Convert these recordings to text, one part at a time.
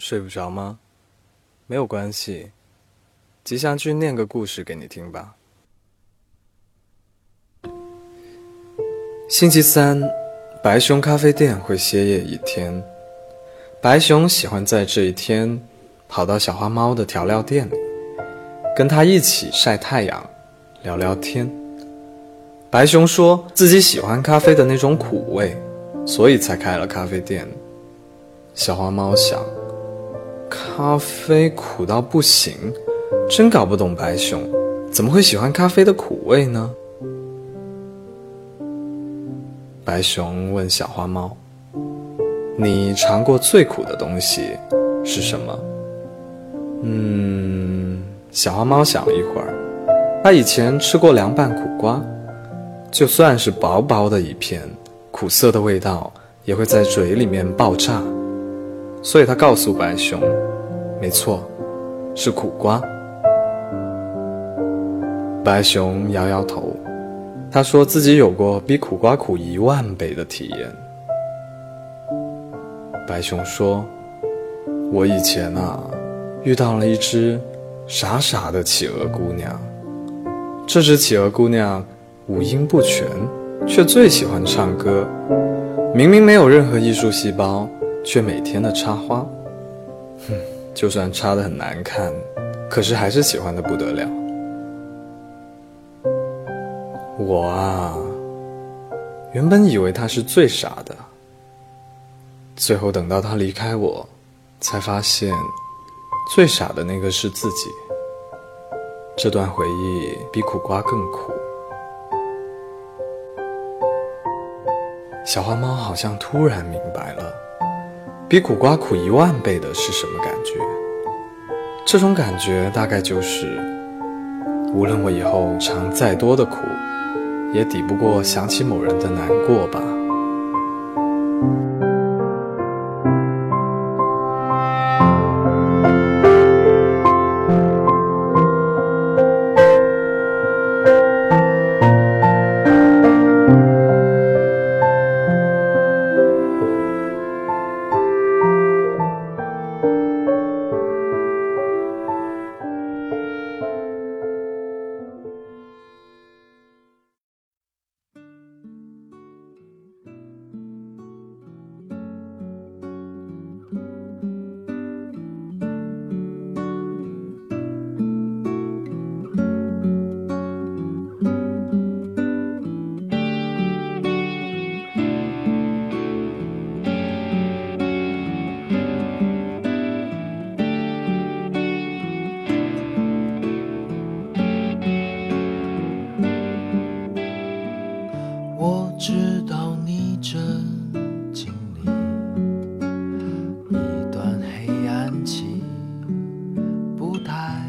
睡不着吗？没有关系，吉祥君念个故事给你听吧。星期三，白熊咖啡店会歇业一天。白熊喜欢在这一天跑到小花猫的调料店里，跟它一起晒太阳、聊聊天。白熊说自己喜欢咖啡的那种苦味，所以才开了咖啡店。小花猫想。咖啡苦到不行，真搞不懂白熊怎么会喜欢咖啡的苦味呢？白熊问小花猫：“你尝过最苦的东西是什么？”嗯，小花猫想了一会儿，它以前吃过凉拌苦瓜，就算是薄薄的一片，苦涩的味道也会在嘴里面爆炸。所以他告诉白熊：“没错，是苦瓜。”白熊摇摇头，他说自己有过比苦瓜苦一万倍的体验。白熊说：“我以前啊，遇到了一只傻傻的企鹅姑娘。这只企鹅姑娘五音不全，却最喜欢唱歌。明明没有任何艺术细胞。”却每天的插花，哼，就算插的很难看，可是还是喜欢的不得了。我啊，原本以为他是最傻的，最后等到他离开我，才发现最傻的那个是自己。这段回忆比苦瓜更苦。小花猫好像突然明白了。比苦瓜苦一万倍的是什么感觉？这种感觉大概就是，无论我以后尝再多的苦，也抵不过想起某人的难过吧。知道你正经历一段黑暗期不太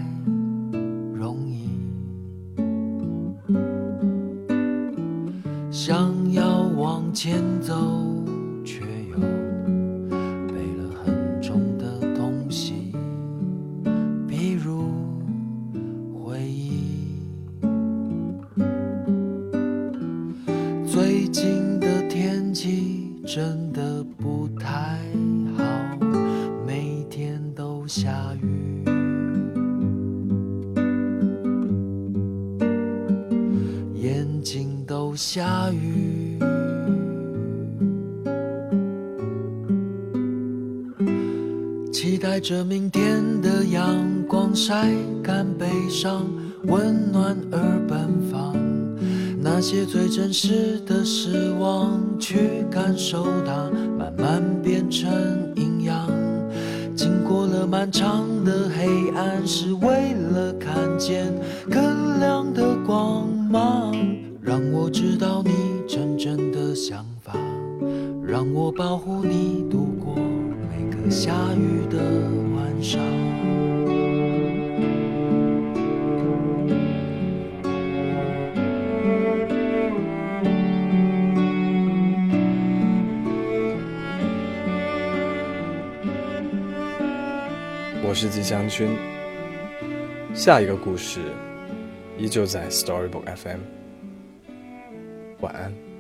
容易。想要往前下雨，眼睛都下雨。期待着明天的阳光晒干悲伤，温暖而奔放。那些最真实的失望，去感受它，慢慢变成营养。漫长的黑暗，是为了看见更亮的光芒。让我知道你真正的想法，让我保护你度过每个。下雨的晚上，我是吉祥君。下一个故事依旧在 Storybook FM。晚安。